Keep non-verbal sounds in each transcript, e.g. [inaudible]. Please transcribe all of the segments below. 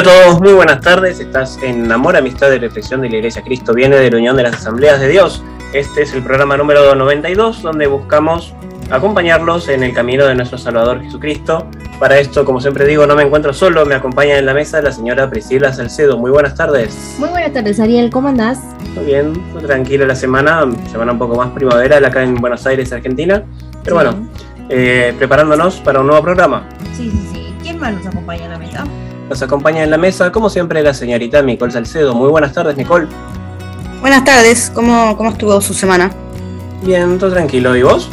Hola a todos, muy buenas tardes. Estás en Amor, Amistad y Reflexión de la Iglesia Cristo Viene de la Unión de las Asambleas de Dios. Este es el programa número 92 donde buscamos acompañarlos en el camino de nuestro Salvador Jesucristo. Para esto, como siempre digo, no me encuentro solo, me acompaña en la mesa la señora Priscila Salcedo. Muy buenas tardes. Muy buenas tardes, Ariel, ¿cómo andás? Muy bien, tranquila la semana, semana un poco más primaveral acá en Buenos Aires, Argentina. Pero Sí. bueno, eh, preparándonos para un nuevo programa. Sí, sí, sí. ¿Quién más nos acompaña en la mesa? Nos acompaña en la mesa, como siempre, la señorita Nicole Salcedo. Muy buenas tardes, Nicole. Buenas tardes, ¿cómo, cómo estuvo su semana? Bien, todo tranquilo. ¿Y vos?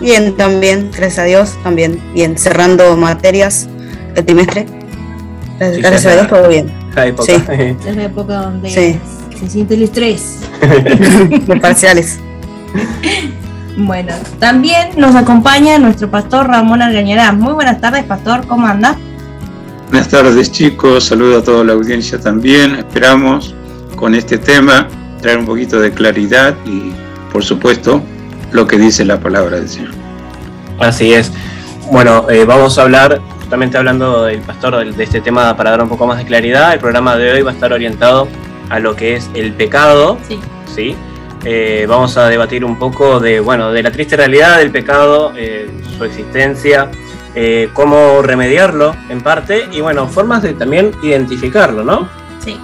Bien, también, gracias a Dios, también. Bien, cerrando materias el trimestre. Gracias, Sí, gracias a Dios, todo bien. Hay poca. Sí. Es la época donde Sí. se siente el estrés. Los parciales. [laughs] Bueno, también nos acompaña nuestro pastor Ramón Argañarán. Muy buenas tardes, pastor, ¿cómo anda? Buenas tardes chicos, saludo a toda la audiencia también. Esperamos con este tema traer un poquito de claridad y por supuesto lo que dice la palabra del Señor. Así es. Bueno, eh, vamos a hablar, justamente hablando del pastor de este tema para dar un poco más de claridad. El programa de hoy va a estar orientado a lo que es el pecado, Sí. ¿sí? Eh, vamos a debatir un poco de, bueno, de la triste realidad del pecado, eh, su existencia, eh, cómo remediarlo en parte y, bueno, formas de también identificarlo, ¿no? Sí.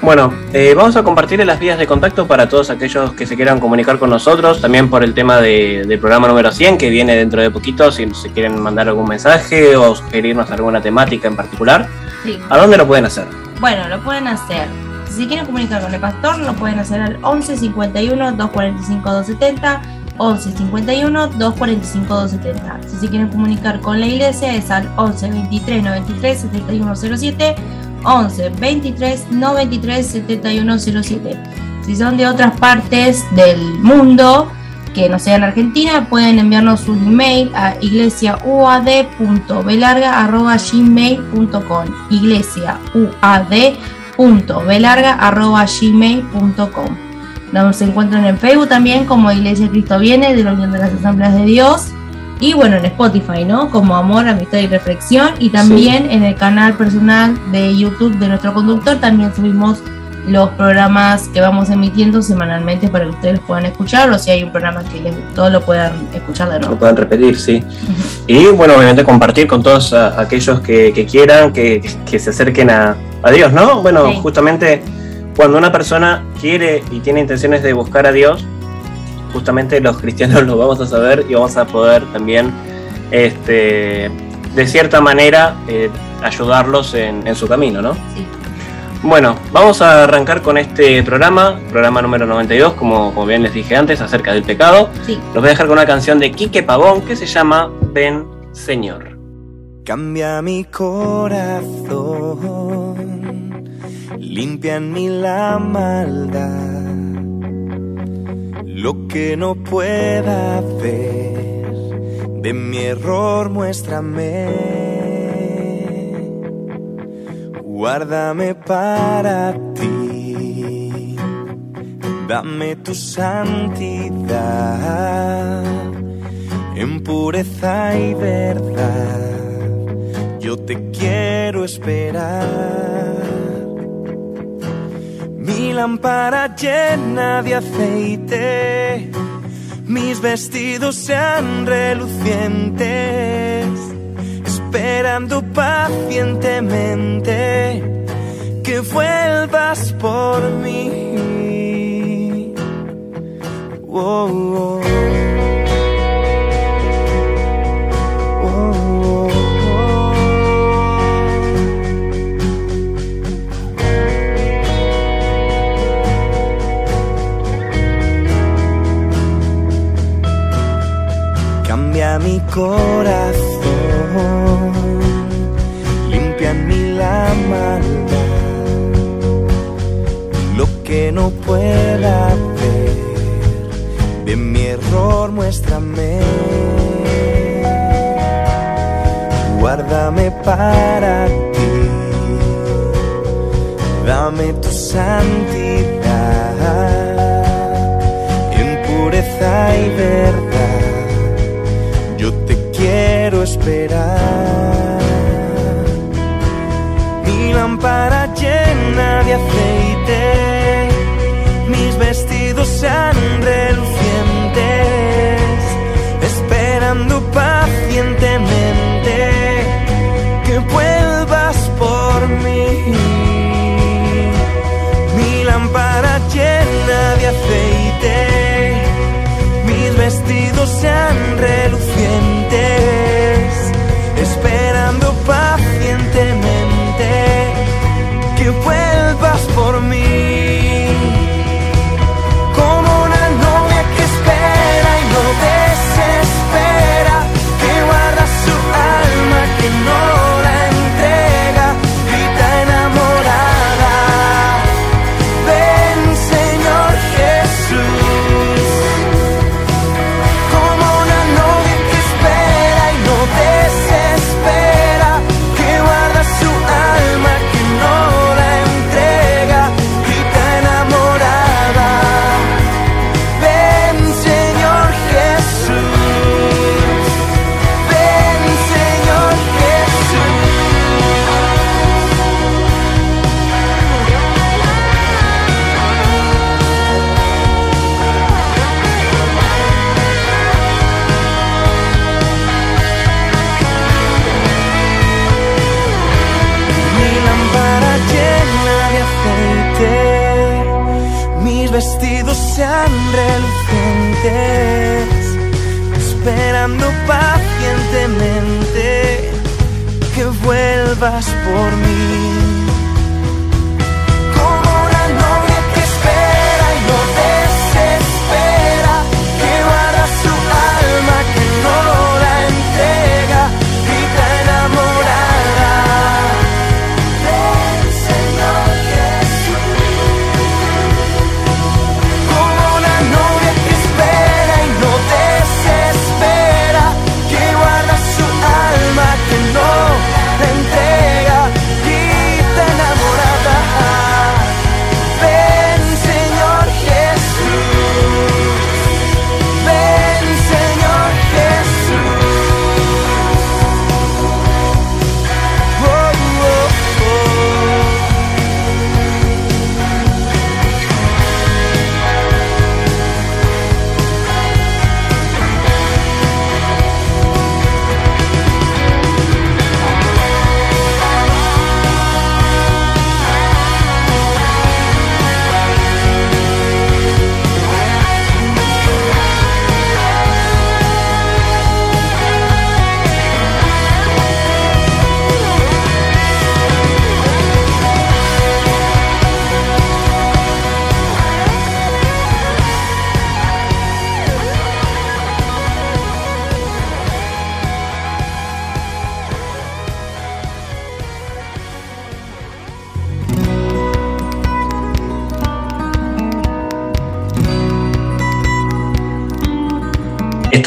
Bueno, eh, vamos a compartir las vías de contacto para todos aquellos que se quieran comunicar con nosotros, también por el tema de- del programa número 100 que viene dentro de poquito, si se quieren mandar algún mensaje o sugerirnos alguna temática en particular, sí. ¿a dónde lo pueden hacer? Bueno, lo pueden hacer. Si se quieren comunicar con el pastor, lo pueden hacer al 11 51 245 270. 11 51 245 270. Si se quieren comunicar con la iglesia, es al 11 23 93 7107. 11 23 93 7107. Si son de otras partes del mundo que no sean Argentina, pueden enviarnos un email a iglesiauad.belarga.gmail.com iglesiauad.belarga.gmail.com Nos encuentran en Facebook también como Iglesia Cristo Viene de la Unión de las Asambleas de Dios y bueno en Spotify, ¿no? Como Amor, Amistad y Reflexión y también en el canal personal de YouTube de nuestro conductor también subimos los programas que vamos emitiendo semanalmente para que ustedes los puedan escuchar o si hay un programa que les gustó lo puedan escuchar de Lo nuevo. pueden repetir, sí. Y bueno, obviamente compartir con todos a- aquellos que, que quieran, que, que se acerquen a, a Dios, ¿no? Bueno, Sí. justamente cuando una persona quiere y tiene intenciones de buscar a Dios, justamente los cristianos [laughs] lo vamos a saber y vamos a poder también, este, de cierta manera, eh, ayudarlos en, en su camino, ¿no? Sí. Bueno, vamos a arrancar con este programa, programa número 92, como, como bien les dije antes, acerca del pecado. Sí. Los voy a dejar con una canción de Quique Pavón que se llama Ven Señor. Cambia mi corazón, limpia en la maldad, lo que no pueda ver, de mi error muéstrame, guárdame para ti, dame tu santidad, en pureza y verdad yo te quiero esperar. Lámpara llena de aceite, mis vestidos sean relucientes, esperando pacientemente que vuelvas por mí. Oh, oh. Mi corazón, limpia en mí la maldad, lo que no pueda ver, de mi error muéstrame, guárdame para ti, dame tu santidad, en pureza y verdad esperar. Mi lámpara llena de aceite, mis vestidos sean relucientes, esperando pacientemente que vuelvas por mí. Mi lámpara llena de aceite, mis vestidos sean relucientes, esperando pacientemente que vuelvas por mí.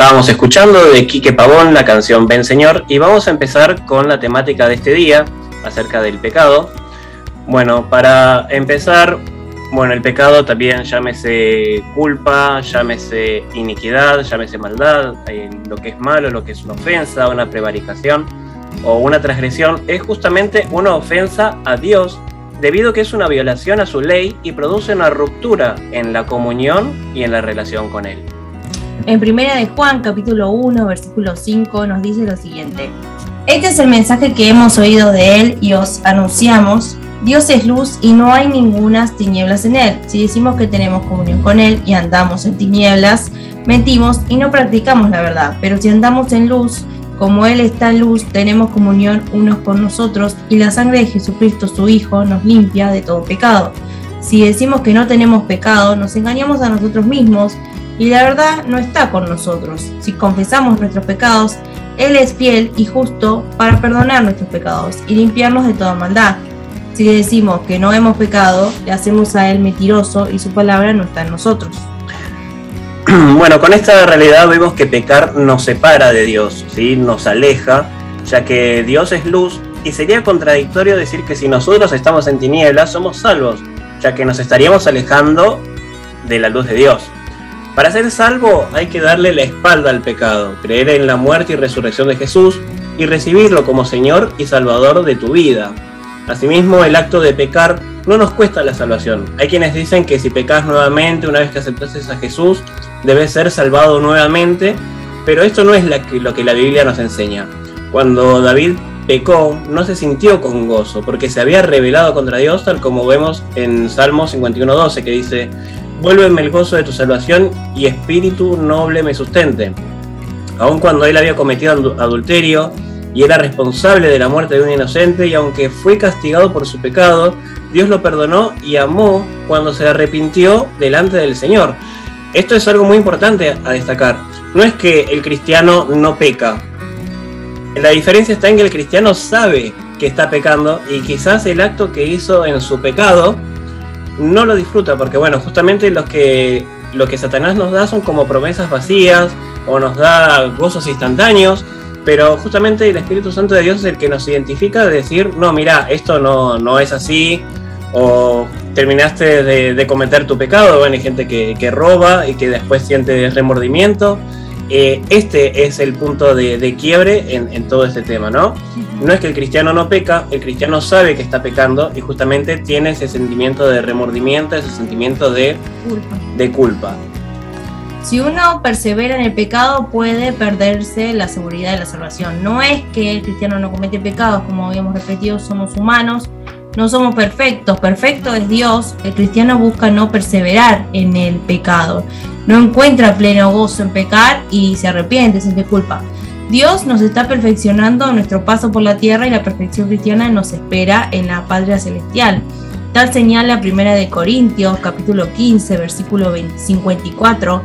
Estábamos escuchando de Quique Pavón la canción Ven Señor y vamos a empezar con la temática de este día acerca del pecado. Bueno, para empezar, bueno, el pecado también llámese culpa, llámese iniquidad, llámese maldad, eh, lo que es malo, lo que es una ofensa, una prevaricación o una transgresión, es justamente una ofensa a Dios debido a que es una violación a su ley y produce una ruptura en la comunión y en la relación con Él. En primera de Juan, capítulo 1, versículo 5, nos dice lo siguiente. Este es el mensaje que hemos oído de él y os anunciamos. Dios es luz y no hay ningunas tinieblas en él. Si decimos que tenemos comunión con él y andamos en tinieblas, mentimos y no practicamos la verdad. Pero si andamos en luz, como él está en luz, tenemos comunión unos con nosotros y la sangre de Jesucristo, su Hijo, nos limpia de todo pecado. Si decimos que no tenemos pecado, nos engañamos a nosotros mismos y la verdad no está con nosotros. Si confesamos nuestros pecados, Él es fiel y justo para perdonar nuestros pecados y limpiarnos de toda maldad. Si decimos que no hemos pecado, le hacemos a Él mentiroso y su palabra no está en nosotros. [clears throat] Bueno, con esta realidad vemos que pecar nos separa de Dios, ¿sí? nos aleja, ya que Dios es luz y sería contradictorio decir que si nosotros estamos en tinieblas somos salvos, ya que nos estaríamos alejando de la luz de Dios. Para ser salvo hay que darle la espalda al pecado, creer en la muerte y resurrección de Jesús y recibirlo como Señor y Salvador de tu vida. Asimismo, el acto de pecar no nos cuesta la salvación. Hay quienes dicen que si pecas nuevamente, una vez que aceptases a Jesús, debes ser salvado nuevamente, pero esto no es lo que la Biblia nos enseña. Cuando David pecó, no se sintió con gozo, porque se había rebelado contra Dios, tal como vemos en Salmo 51.12, que dice, vuélveme el gozo de tu salvación y espíritu noble me sustente. Aun cuando él había cometido adulterio y era responsable de la muerte de un inocente, y aunque fue castigado por su pecado, Dios lo perdonó y amó cuando se arrepintió delante del Señor. Esto es algo muy importante a destacar. No es que el cristiano no peca. La diferencia está en que el cristiano sabe que está pecando y quizás el acto que hizo en su pecado no lo disfruta, porque bueno, justamente los que, lo que Satanás nos da son como promesas vacías o nos da gozos instantáneos, pero justamente el Espíritu Santo de Dios es el que nos identifica de decir, no, mira, esto no, no es así, o terminaste de, cometer tu pecado, bueno, hay gente que, que roba y que después siente remordimiento, eh, este es el punto de, quiebre en, todo este tema, ¿no? No es que el cristiano no peca, el cristiano sabe que está pecando y justamente tiene ese sentimiento de remordimiento, ese sentimiento de culpa. De culpa. Si uno persevera en el pecado puede perderse la seguridad de la salvación. No es que el cristiano no comete pecados, como habíamos repetido, somos humanos, no somos perfectos, perfecto es Dios, el cristiano busca no perseverar en el pecado, no encuentra pleno gozo en pecar y se arrepiente, siente culpa. Dios nos está perfeccionando nuestro paso por la tierra y la perfección cristiana nos espera en la patria celestial. Tal señala Primera de Corintios, capítulo 15, versículo 54,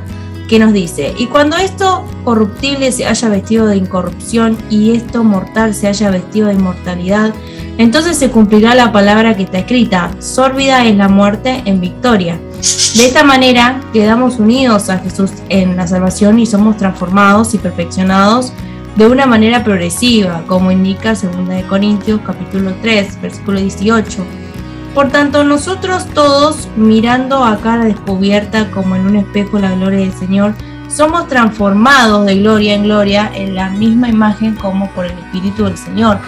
que nos dice, y cuando esto corruptible se haya vestido de incorrupción y esto mortal se haya vestido de inmortalidad, entonces se cumplirá la palabra que está escrita, sórbida es la muerte en victoria. De esta manera quedamos unidos a Jesús en la salvación y somos transformados y perfeccionados de una manera progresiva, como indica 2 Corintios capítulo 3, versículo 18. Por tanto, nosotros todos, mirando a cara descubierta como en un espejo la gloria del Señor, somos transformados de gloria en gloria en la misma imagen como por el Espíritu del Señor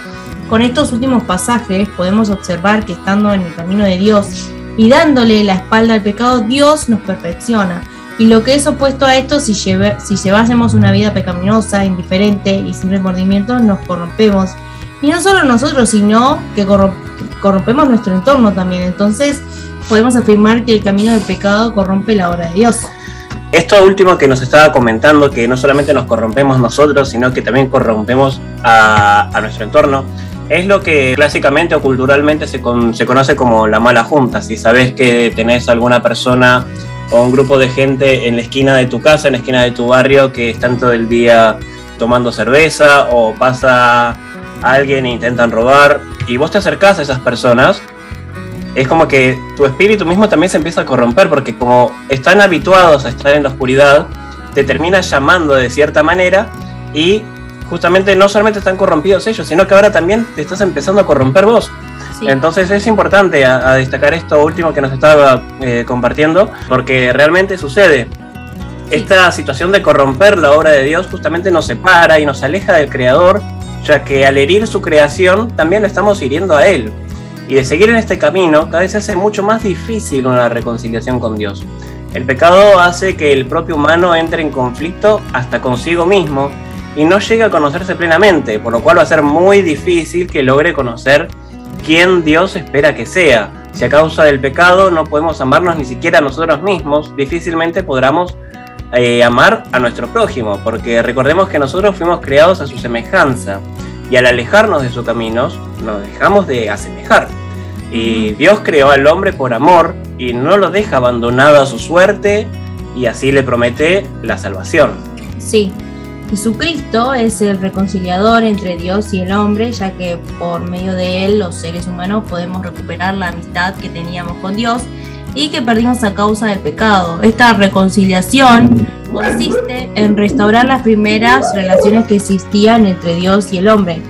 con estos últimos pasajes podemos observar que estando en el camino de Dios y dándole la espalda al pecado, Dios nos perfecciona. Y lo que es opuesto a esto, si, si llevásemos una vida pecaminosa, indiferente y sin remordimiento, nos corrompemos. Y no solo nosotros, sino que corrompemos nuestro entorno también. Entonces podemos afirmar que el camino del pecado corrompe la obra de Dios. Esto último que nos estaba comentando, que no solamente nos corrompemos nosotros, sino que también corrompemos a, nuestro entorno, es lo que clásicamente o culturalmente se, se conoce como la mala junta. Si sabes que tenés alguna persona o un grupo de gente en la esquina de tu casa, en la esquina de tu barrio, que están todo el día tomando cerveza o pasa alguien e intentan robar y vos te acercás a esas personas, es como que tu espíritu mismo también se empieza a corromper porque como están habituados a estar en la oscuridad, te termina llamando de cierta manera y justamente no solamente están corrompidos ellos, sino que ahora también te estás empezando a corromper vos. Entonces es importante a, destacar esto último que nos estaba eh, compartiendo, porque realmente sucede. Esta situación de corromper la obra de Dios justamente nos separa y nos aleja del Creador, ya que al herir su creación también lo estamos hiriendo a Él. Y de seguir en este camino cada vez se hace mucho más difícil una reconciliación con Dios. El pecado hace que el propio humano entre en conflicto hasta consigo mismo y no llega a conocerse plenamente, por lo cual va a ser muy difícil que logre conocer quién Dios espera que sea. Si a causa del pecado no podemos amarnos ni siquiera a nosotros mismos, difícilmente podremos eh, amar a nuestro prójimo, porque recordemos que nosotros fuimos creados a su semejanza y al alejarnos de sus caminos nos dejamos de asemejar. Y Dios creó al hombre por amor y no lo deja abandonado a su suerte y así le promete la salvación. Sí, Jesucristo es el reconciliador entre Dios y el hombre, ya que por medio de él los seres humanos podemos recuperar la amistad que teníamos con Dios y que perdimos a causa del pecado. Esta reconciliación consiste en restaurar las primeras relaciones que existían entre Dios y el hombre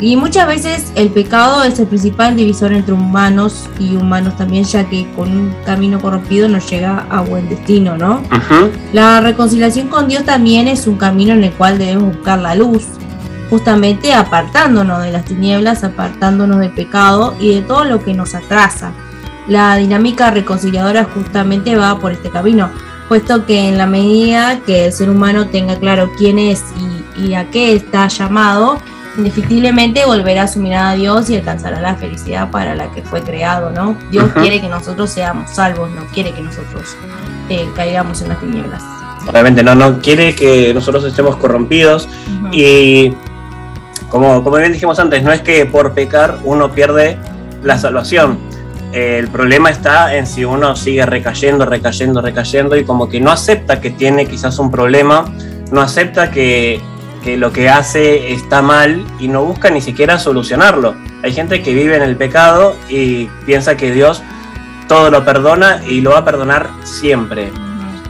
y muchas veces el pecado es el principal divisor entre humanos y humanos también, ya que con un camino corrompido no llega a buen destino, ¿no? La reconciliación con Dios también es un camino en el cual debemos buscar la luz. justamente apartándonos de las tinieblas, apartándonos del pecado y de todo lo que nos atrasa. La dinámica reconciliadora justamente va por este camino, puesto que en la medida que el ser humano tenga claro quién es y, y a qué está llamado, indefectiblemente volverá a su mirada a Dios y alcanzará la felicidad para la que fue creado, ¿no? Dios Ajá. quiere que nosotros seamos salvos, no quiere que nosotros eh, caigamos en las tinieblas. Obviamente no, no quiere que nosotros estemos corrompidos y como, como bien dijimos antes, no es que por pecar uno pierde la salvación. El problema está en si uno sigue recayendo, recayendo, recayendo y como que no acepta que tiene quizás un problema, no acepta que, que lo que hace está mal y no busca ni siquiera solucionarlo. Hay gente que vive en el pecado y piensa que Dios todo lo perdona y lo va a perdonar siempre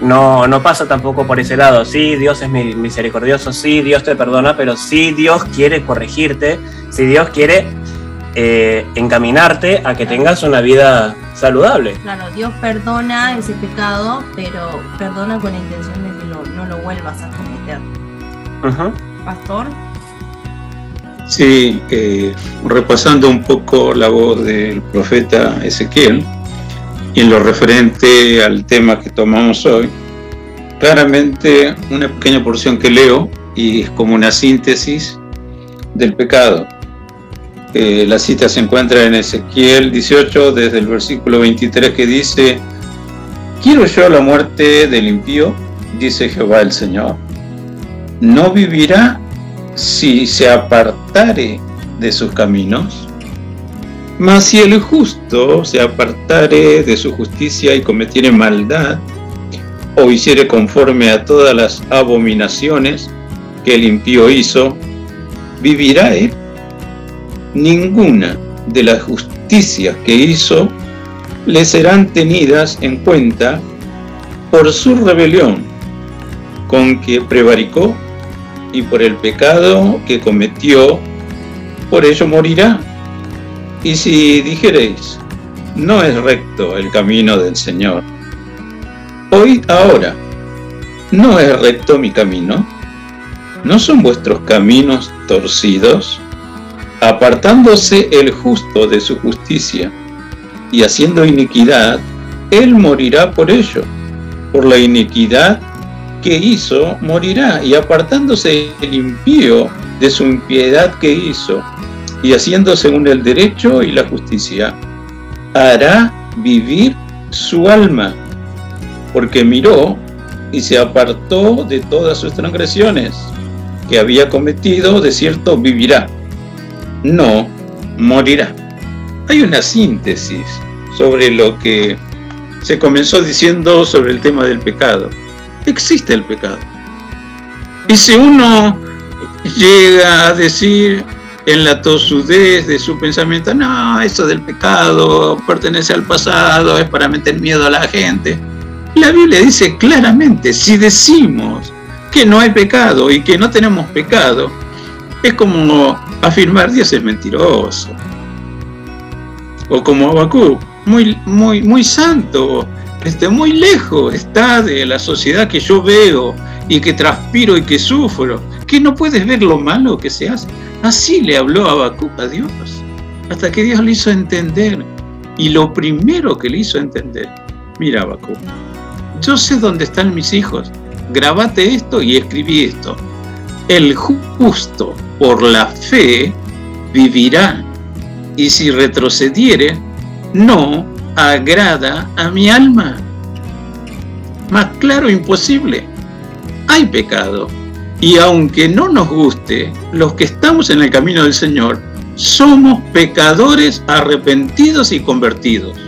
no, no pasa tampoco por ese lado. Sí, Dios es mi- misericordioso, sí, Dios te perdona, pero sí, Dios quiere corregirte, sí, Dios quiere eh, encaminarte a que tengas una vida saludable. Claro, Dios perdona ese pecado, pero perdona con la intención de que lo- no lo vuelvas a cometer. Ujú. Pastor, Sí, eh, repasando un poco la voz del profeta Ezequiel y en lo referente al tema que tomamos hoy, claramente una pequeña porción que leo y es como una síntesis del pecado. Eh, la cita se encuentra en Ezequiel 18 desde el versículo 23 que dice, ¿quiero yo la muerte del impío? Dice Jehová el Señor. ¿No vivirá si se apartare de sus caminos? Mas si el justo se apartare de su justicia y cometiere maldad, o hiciere conforme a todas las abominaciones que el impío hizo, vivirá él. Ninguna de las justicias que hizo le serán tenidas en cuenta por su rebelión, con que prevaricó y por el pecado que cometió, por ello morirá. Y si dijereis, no es recto el camino del Señor, oíd ahora, ¿no es recto mi camino? ¿No son vuestros caminos torcidos? Apartándose el justo de su justicia y haciendo iniquidad, él morirá por ello. Por la iniquidad que hizo, morirá, y apartándose el impío de su impiedad que hizo, y haciendo según el derecho y la justicia, hará vivir su alma, porque miró y se apartó de todas sus transgresiones que había cometido, de cierto vivirá, no morirá. Hay una síntesis sobre lo que se comenzó diciendo sobre el tema del pecado existe el pecado. Y si uno llega a decir en la tosudez de su pensamiento, no, eso del pecado pertenece al pasado, es para meter miedo a la gente. La Biblia dice claramente, si decimos que no hay pecado y que no tenemos pecado, es como afirmar Dios es mentiroso. O como Habacuc, muy, muy, muy santo, este, muy lejos está de la sociedad que yo veo y que transpiro y que sufro, que no puedes ver lo malo que se hace. Así le habló Habacuc a Dios, hasta que Dios le hizo entender. Y lo primero que le hizo entender, mira Habacuc, yo sé dónde están mis hijos, grabate esto y escribí esto. El justo por la fe vivirá, y si retrocediere, no agrada a mi alma. Más claro imposible. Hay pecado. Y aunque no nos guste, los que estamos en el camino del Señor, somos pecadores arrepentidos y convertidos.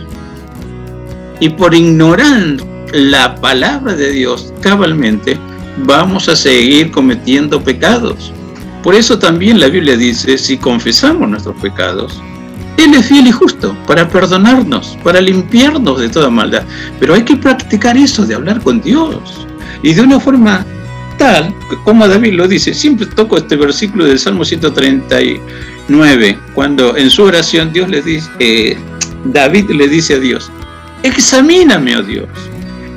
Y por ignorar la palabra de Dios cabalmente, vamos a seguir cometiendo pecados. Por eso también la Biblia dice, si confesamos nuestros pecados, él es fiel y justo para perdonarnos, para limpiarnos de toda maldad. Pero hay que practicar eso de hablar con Dios. Y de una forma tal, como David lo dice, siempre toco este versículo del Salmo 139, cuando en su oración Dios le dice, eh, David le dice a Dios, examíname, oh Dios,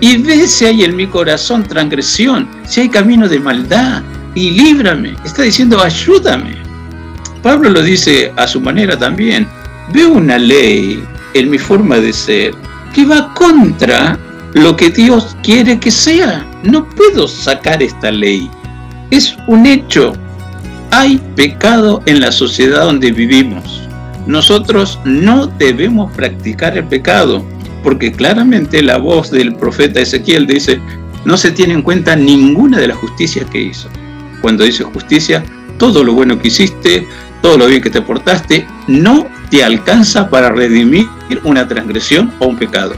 y ve si hay en mi corazón transgresión, si hay camino de maldad, y líbrame. Está diciendo, ayúdame. Pablo lo dice a su manera también. Veo una ley en mi forma de ser que va contra lo que Dios quiere que sea. No puedo sacar esta ley. Es un hecho. Hay pecado en la sociedad donde vivimos. Nosotros no debemos practicar el pecado, porque claramente la voz del profeta Ezequiel dice, no se tiene en cuenta ninguna de las justicias que hizo. Cuando dice justicia, todo lo bueno que hiciste, todo lo bien que te portaste, no te alcanza para redimir una transgresión o un pecado.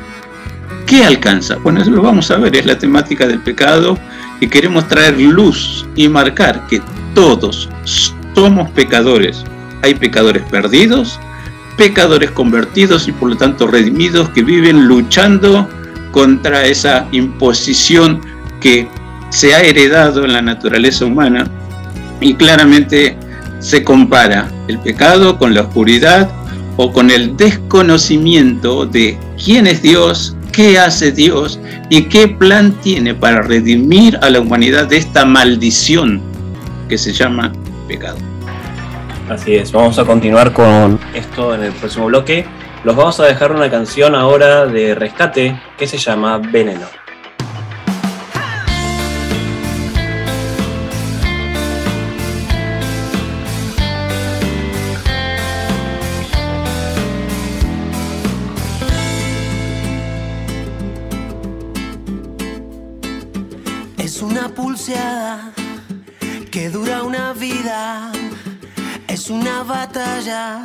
¿Qué alcanza? Bueno, eso lo vamos a ver, es la temática del pecado y queremos traer luz y marcar que todos somos pecadores. Hay pecadores perdidos, pecadores convertidos y por lo tanto redimidos que viven luchando contra esa imposición que se ha heredado en la naturaleza humana y claramente se compara el pecado con la oscuridad o con el desconocimiento de quién es Dios, qué hace Dios y qué plan tiene para redimir a la humanidad de esta maldición que se llama pecado. Así es, vamos a continuar con esto en el próximo bloque. Los vamos a dejar una canción ahora de rescate que se llama Veneno. Es una pulseada Es una batalla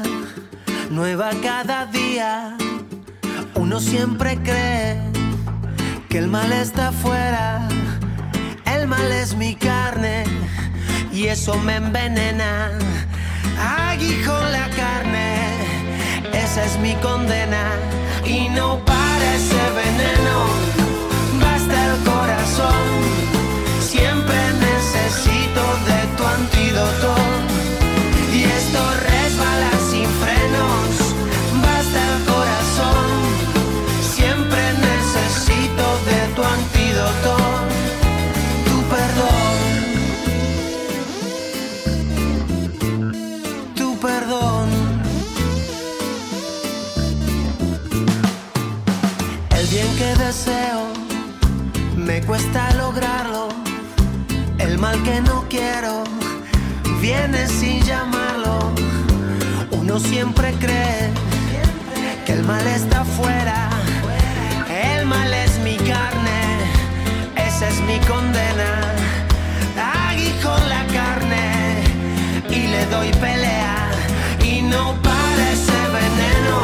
nueva cada día. Uno siempre cree que el mal está afuera. El mal es mi carne y eso me envenena. Aguijón la carne, esa es mi condena. Y no parece veneno, basta el corazón. Siempre necesito de tu antídoto. Y esto resbala sin frenos. Basta el corazón. Siempre necesito de tu antídoto. Tu perdón. Tu perdón. El bien que deseo me cuesta lograrlo. El mal que no quiero viene sin llamarlo. Uno siempre cree que el mal está afuera. El mal es mi carne, esa es mi condena. Aguijón la carne y le doy pelea. Y no parece veneno,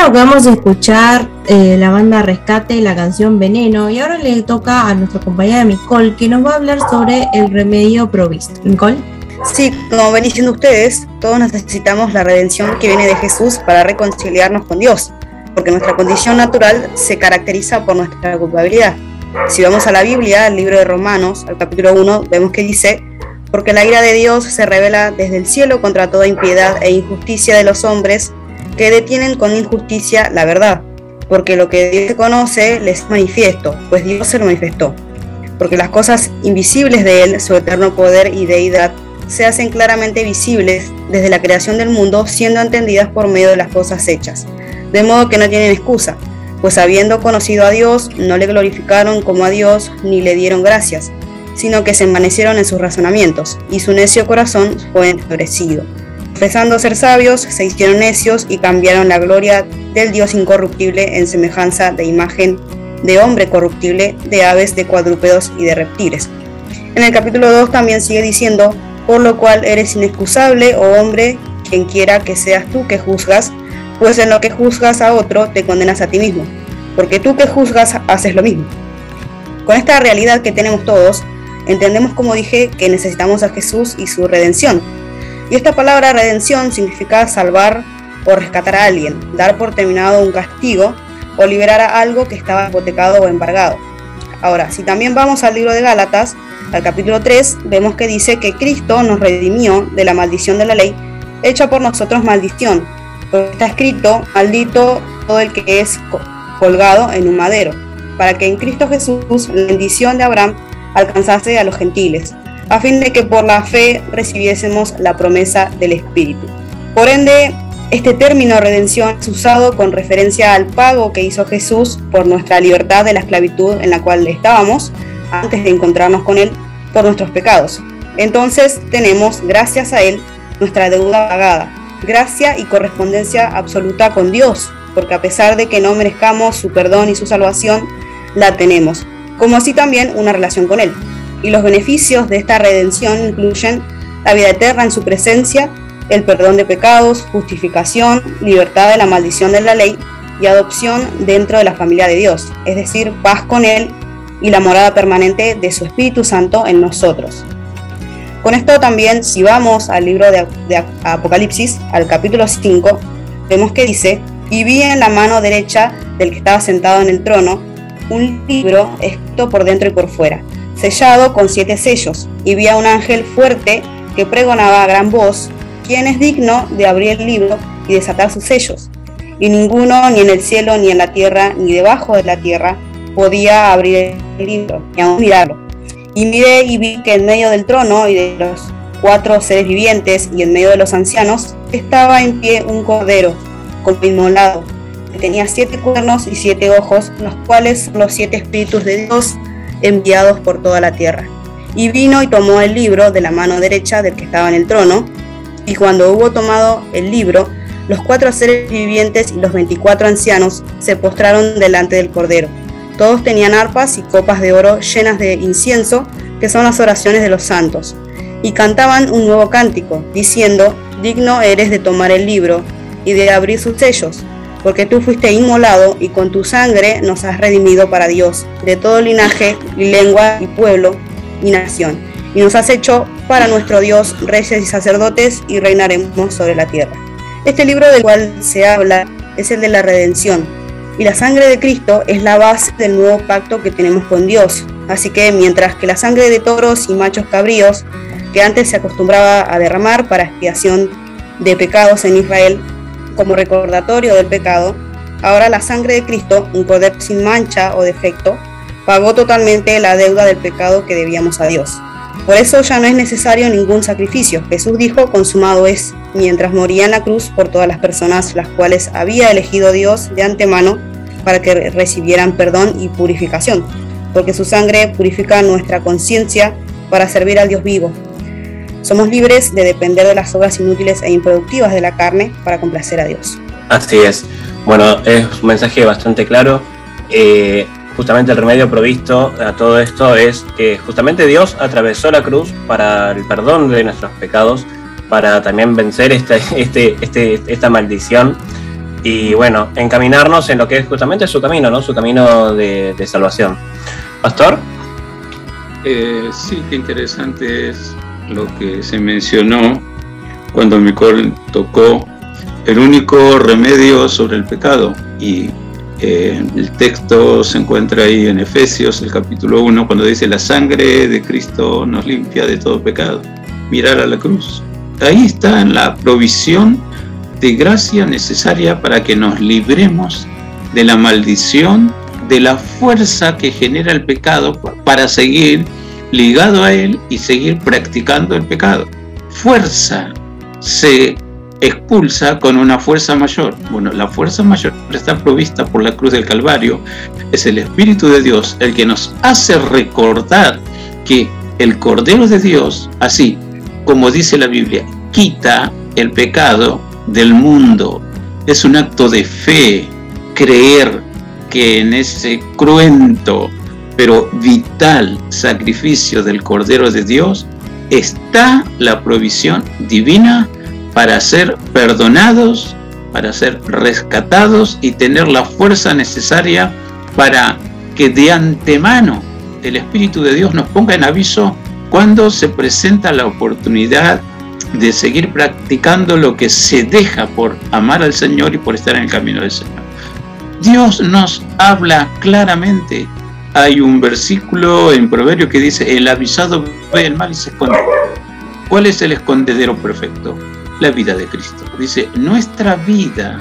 Bueno, vamos a escuchar eh, la banda Rescate, la canción Veneno. Y ahora le toca a nuestra compañera Nicole, que nos va a hablar sobre el remedio provisto. Nicole. Sí, como ven diciendo ustedes, todos necesitamos la redención que viene de Jesús para reconciliarnos con Dios, porque nuestra condición natural se caracteriza por nuestra culpabilidad. Si vamos a la Biblia, al libro de Romanos, al capítulo 1, vemos que dice, porque la ira de Dios se revela desde el cielo contra toda impiedad e injusticia de los hombres que detienen con injusticia la verdad, porque lo que Dios conoce les manifiesto, pues Dios se lo manifestó, porque las cosas invisibles de Él, su eterno poder y deidad, se hacen claramente visibles desde la creación del mundo, siendo entendidas por medio de las cosas hechas, de modo que no tienen excusa, pues habiendo conocido a Dios, no le glorificaron como a Dios, ni le dieron gracias, sino que se envanecieron en sus razonamientos, y su necio corazón fue endurecido. Profesando ser sabios, se hicieron necios y cambiaron la gloria del Dios incorruptible en semejanza de imagen de hombre corruptible, de aves, de cuadrúpedos y de reptiles. En el capítulo 2 también sigue diciendo, por lo cual eres inexcusable, oh hombre, quien quiera que seas tú que juzgas, pues en lo que juzgas a otro te condenas a ti mismo, porque tú que juzgas haces lo mismo. Con esta realidad que tenemos todos, entendemos, como dije, que necesitamos a Jesús y su redención. Y esta palabra redención significa salvar o rescatar a alguien, dar por terminado un castigo o liberar a algo que estaba hipotecado o embargado. Ahora, si también vamos al libro de Gálatas, al capítulo 3, vemos que dice que Cristo nos redimió de la maldición de la ley, hecha por nosotros maldición, porque está escrito, maldito todo el que es colgado en un madero, para que en Cristo Jesús la bendición de Abraham alcanzase a los gentiles, a fin de que por la fe recibiésemos la promesa del Espíritu. Por ende, este término redención es usado con referencia al pago que hizo Jesús por nuestra libertad de la esclavitud en la cual estábamos antes de encontrarnos con Él por nuestros pecados. Entonces tenemos, gracias a Él, nuestra deuda pagada, gracia y correspondencia absoluta con Dios, porque a pesar de que no merezcamos su perdón y su salvación, la tenemos, como así también una relación con Él. Y los beneficios de esta redención incluyen la vida eterna en su presencia, el perdón de pecados, justificación, libertad de la maldición de la ley y adopción dentro de la familia de Dios, es decir, paz con Él y la morada permanente de su Espíritu Santo en nosotros. Con esto también, si vamos al libro de, Apocalipsis, al capítulo 5, vemos que dice, y vi en la mano derecha del que estaba sentado en el trono un libro escrito por dentro y por fuera, sellado con siete sellos, y vi a un ángel fuerte que pregonaba a gran voz, ¿quién es digno de abrir el libro y desatar sus sellos? Y ninguno, ni en el cielo, ni en la tierra, ni debajo de la tierra, podía abrir el libro, ni aún mirarlo y miré y vi que en medio del trono y de los cuatro seres vivientes y en medio de los ancianos estaba en pie un cordero, como inmolado, que tenía siete cuernos y siete ojos, los cuales son los siete espíritus de Dios enviados por toda la tierra. Y vino y tomó el libro de la mano derecha del que estaba en el trono, y cuando hubo tomado el libro, los cuatro seres vivientes y los veinticuatro ancianos se postraron delante del cordero todos tenían arpas y copas de oro llenas de incienso, que son las oraciones de los santos, y cantaban un nuevo cántico, diciendo, digno eres de tomar el libro y de abrir sus sellos, porque tú fuiste inmolado y con tu sangre nos has redimido para Dios, de todo linaje y lengua y pueblo y nación, y nos has hecho para nuestro Dios reyes y sacerdotes y reinaremos sobre la tierra. Este libro del cual se habla es el de la redención, y la sangre de Cristo es la base del nuevo pacto que tenemos con Dios. Así que mientras que la sangre de toros y machos cabríos, que antes se acostumbraba a derramar para expiación de pecados en Israel, como recordatorio del pecado, ahora la sangre de Cristo, un poder sin mancha o defecto, pagó totalmente la deuda del pecado que debíamos a Dios. Por eso ya no es necesario ningún sacrificio. Jesús dijo, consumado es, mientras moría en la cruz por todas las personas las cuales había elegido Dios de antemano para que recibieran perdón y purificación, porque su sangre purifica nuestra conciencia para servir al Dios vivo. Somos libres de depender de las obras inútiles e improductivas de la carne para complacer a Dios. Así es. Bueno, es un mensaje bastante claro. Eh, justamente el remedio provisto a todo esto es que justamente Dios atravesó la cruz para el perdón de nuestros pecados, para también vencer esta, este, este, esta maldición y bueno, encaminarnos en lo que es justamente su camino, ¿no? Su camino de, de salvación. Pastor. Eh, sí, qué interesante es lo que se mencionó cuando Micol tocó el único remedio sobre el pecado. Y eh, el texto se encuentra ahí en Efesios, el capítulo 1, cuando dice, la sangre de Cristo nos limpia de todo pecado. Mirar a la cruz. Ahí está la provisión de gracia necesaria para que nos libremos de la maldición de la fuerza que genera el pecado para seguir ligado a él y seguir practicando el pecado. Fuerza se expulsa con una fuerza mayor. Bueno, la fuerza mayor está provista por la cruz del Calvario. Es el Espíritu de Dios el que nos hace recordar que el Cordero de Dios, así como dice la Biblia, quita el pecado del mundo. Es un acto de fe, creer que en ese cruento pero vital sacrificio del Cordero de Dios está la provisión divina para ser perdonados, para ser rescatados y tener la fuerza necesaria para que de antemano el Espíritu de Dios nos ponga en aviso cuando se presenta la oportunidad de seguir practicando lo que se deja por amar al Señor y por estar en el camino del Señor. Dios nos habla claramente. Hay un versículo en Proverbio que dice, el avisado ve el mal y se esconde. ¿Cuál es el escondedero perfecto? La vida de Cristo. Dice, nuestra vida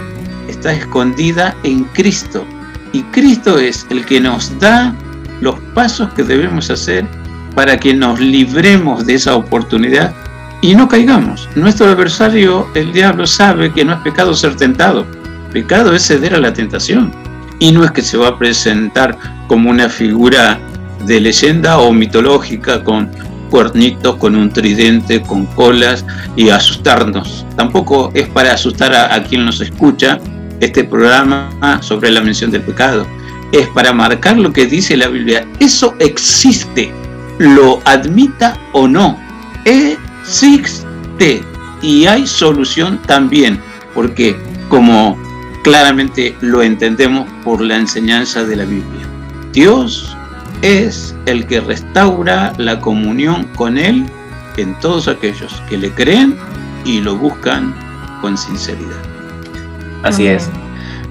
está escondida en Cristo. Y Cristo es el que nos da los pasos que debemos hacer para que nos libremos de esa oportunidad y no caigamos. Nuestro adversario, el diablo, sabe que no es pecado ser tentado Pecado es ceder a la tentación. Y no es que se va a presentar como una figura de leyenda o mitológica con cuernitos, con un tridente, con colas y asustarnos. Tampoco es para asustar a, quien nos escucha este programa sobre la mención del pecado. Es para marcar lo que dice la Biblia. Eso existe, lo admita o no. Existe. Y hay solución también, porque como claramente lo entendemos por la enseñanza de la Biblia. Dios es el que restaura la comunión con Él en todos aquellos que le creen y lo buscan con sinceridad. Así es.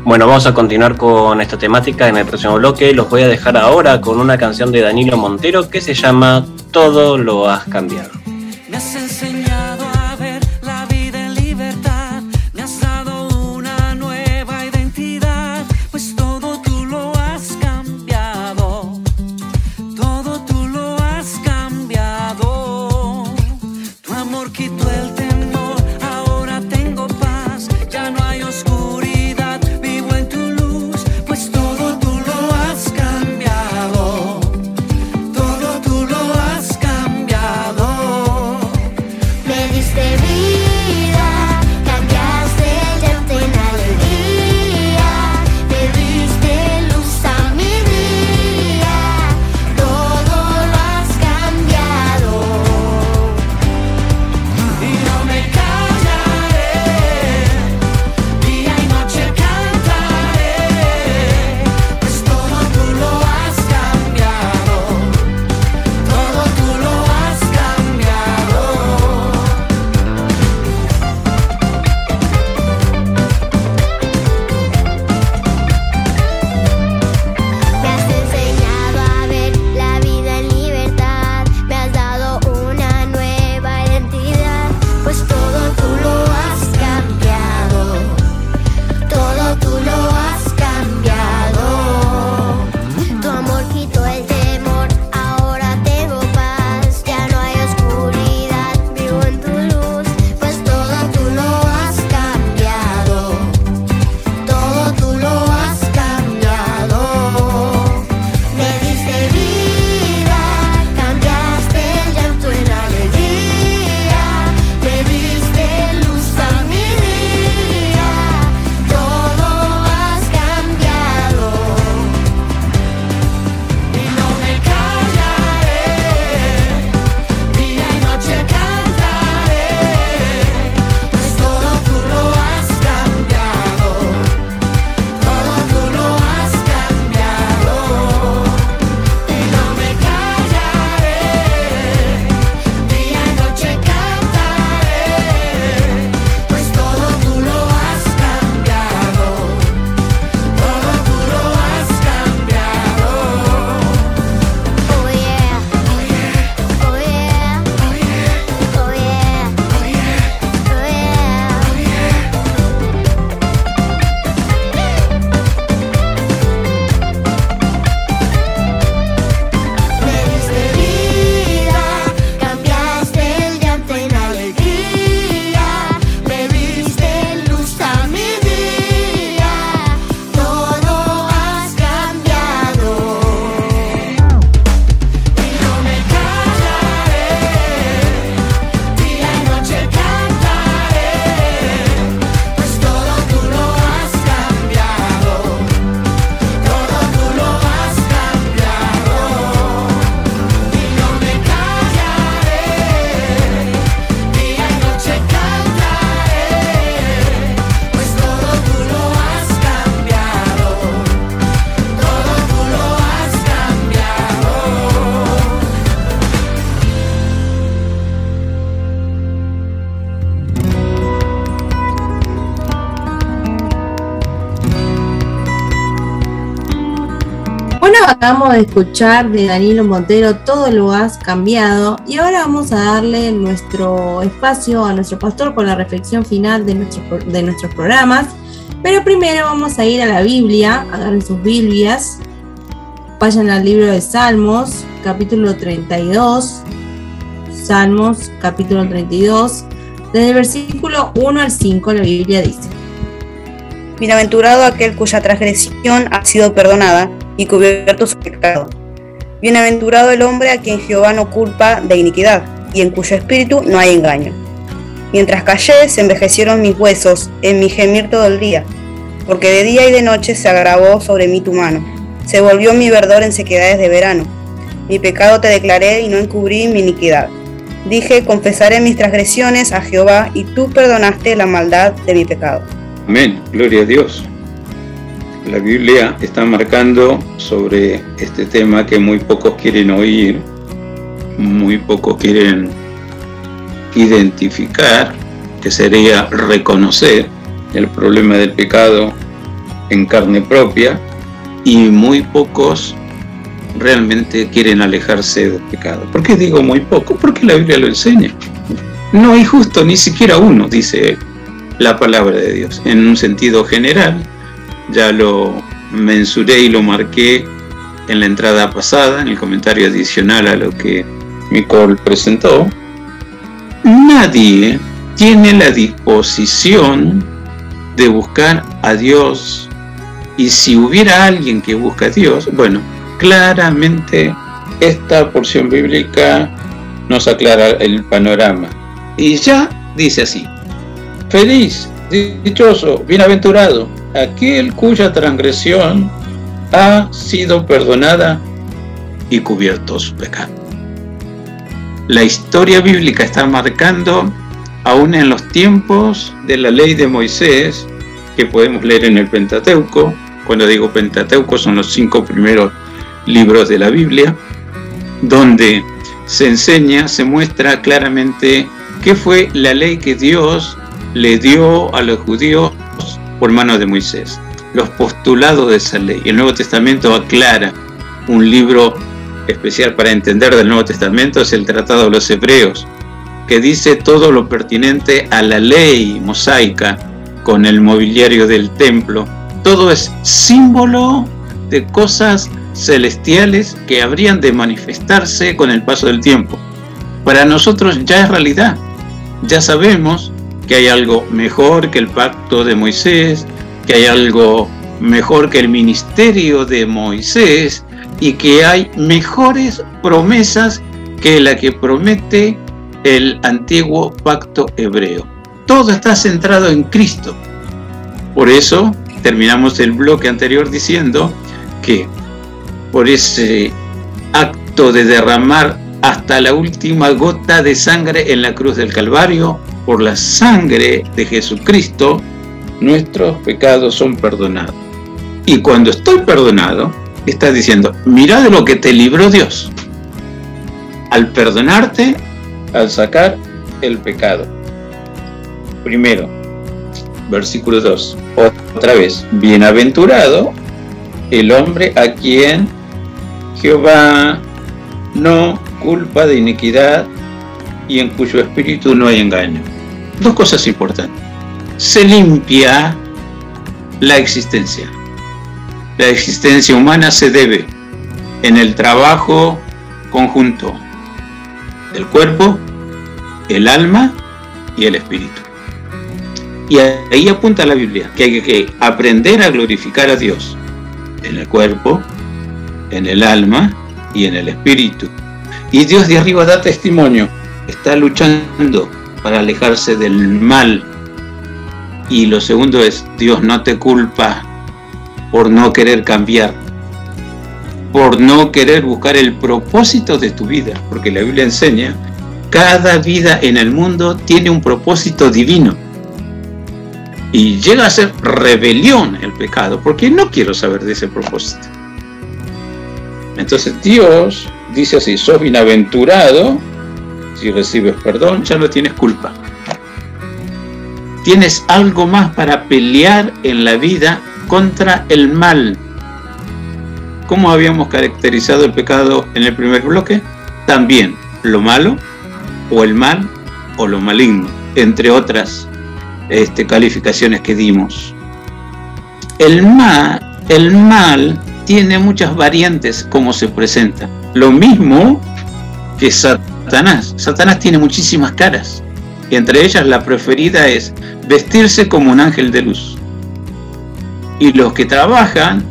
Bueno, vamos a continuar con esta temática en el próximo bloque. Los voy a dejar ahora con una canción de Danilo Montero que se llama Todo lo has cambiado. Acabamos de escuchar de Danilo Montero, todo lo has cambiado. Y ahora vamos a darle nuestro espacio a nuestro pastor con la reflexión final de, nuestro, de nuestros programas. Pero primero vamos a ir a la Biblia, agarren sus Biblias, vayan al libro de Salmos, capítulo 32. Salmos, capítulo 32. Desde el versículo 1 al 5 la Biblia dice. Bienaventurado aquel cuya transgresión ha sido perdonada y cubierto su Bienaventurado el hombre a quien Jehová no culpa de iniquidad y en cuyo espíritu no hay engaño. Mientras callé, se envejecieron mis huesos en mi gemir todo el día, porque de día y de noche se agravó sobre mí tu mano. Se volvió mi verdor en sequedades de verano. Mi pecado te declaré y no encubrí mi iniquidad. Dije, confesaré mis transgresiones a Jehová y tú perdonaste la maldad de mi pecado. Amén, gloria a Dios. La Biblia está marcando sobre este tema que muy pocos quieren oír, muy pocos quieren identificar, que sería reconocer el problema del pecado en carne propia, y muy pocos realmente quieren alejarse del pecado. ¿Por qué digo muy poco? Porque la Biblia lo enseña. No hay justo ni siquiera uno, dice la palabra de Dios. En un sentido general, ya lo mensuré y lo marqué en la entrada pasada, en el comentario adicional a lo que Nicole presentó. Nadie tiene la disposición de buscar a Dios y si hubiera alguien que busca a Dios, bueno, claramente esta porción bíblica nos aclara el panorama. Y ya dice así, feliz, dichoso, bienaventurado, aquel cuya transgresión ha sido perdonada y cubierto su pecado. La historia bíblica está marcando, aún en los tiempos de la ley de Moisés, que podemos leer en el Pentateuco, cuando digo Pentateuco son los cinco primeros libros de la Biblia, donde se enseña, se muestra claramente qué fue la ley que Dios le dio a los judíos por mano de Moisés, los postulados de esa ley. El Nuevo Testamento aclara un libro especial para entender del Nuevo Testamento, es el Tratado de los Hebreos, que dice todo lo pertinente a la ley mosaica con el mobiliario del templo. Todo es símbolo de cosas celestiales que habrían de manifestarse con el paso del tiempo. Para nosotros ya es realidad. Ya sabemos que hay algo mejor que el pacto de Moisés, que hay algo mejor que el ministerio de Moisés y que hay mejores promesas que la que promete el antiguo pacto hebreo. Todo está centrado en Cristo. Por eso terminamos el bloque anterior diciendo que por ese acto de derramar hasta la última gota de sangre en la cruz del Calvario, por la sangre de Jesucristo, nuestros pecados son perdonados. Y cuando estoy perdonado, está diciendo, mira de lo que te libró Dios. Al perdonarte, al sacar el pecado. Primero, versículo 2, otra vez, bienaventurado el hombre a quien Jehová no culpa de iniquidad y en cuyo espíritu no hay engaño dos cosas importantes. Se limpia la existencia. La existencia humana se debe en el trabajo conjunto del cuerpo, el alma y el espíritu. Y ahí apunta la Biblia, que hay que aprender a glorificar a Dios en el cuerpo, en el alma y en el espíritu. Y Dios de arriba da testimonio, está luchando para alejarse del mal. Y lo segundo es, Dios no te culpa por no querer cambiar, por no querer buscar el propósito de tu vida, porque la Biblia enseña, cada vida en el mundo tiene un propósito divino. Y llega a ser rebelión el pecado, porque no quiero saber de ese propósito. Entonces Dios dice así, sos bienaventurado si recibes perdón, ya no tienes culpa. Tienes algo más para pelear en la vida contra el mal. ¿Cómo habíamos caracterizado el pecado en el primer bloque? También lo malo o el mal o lo maligno, entre otras este, calificaciones que dimos. El mal, el mal tiene muchas variantes como se presenta. Lo mismo que Satanás. Satanás tiene muchísimas caras. Y entre ellas la preferida es vestirse como un ángel de luz. Y los que trabajan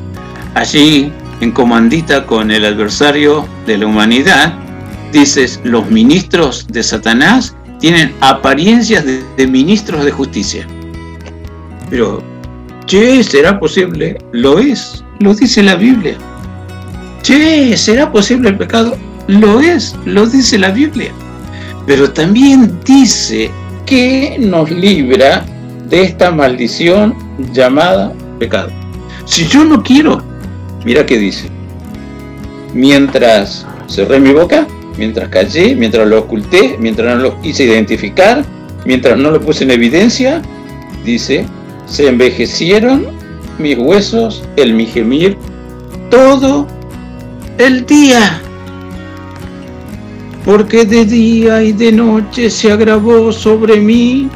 allí en comandita con el adversario de la humanidad, dices, los ministros de Satanás tienen apariencias de, ministros de justicia. Pero, che, ¿será posible? Lo es, lo dice la Biblia. Che, ¿será posible el pecado? Lo es, lo dice la Biblia. Pero también dice que nos libra de esta maldición llamada pecado. Si yo no quiero, mira qué dice. Mientras cerré mi boca, mientras callé, mientras lo oculté, mientras no lo quise identificar, mientras no lo puse en evidencia, dice, se envejecieron mis huesos, el mi gemir, todo el día. Porque de día y de noche se agravó sobre mí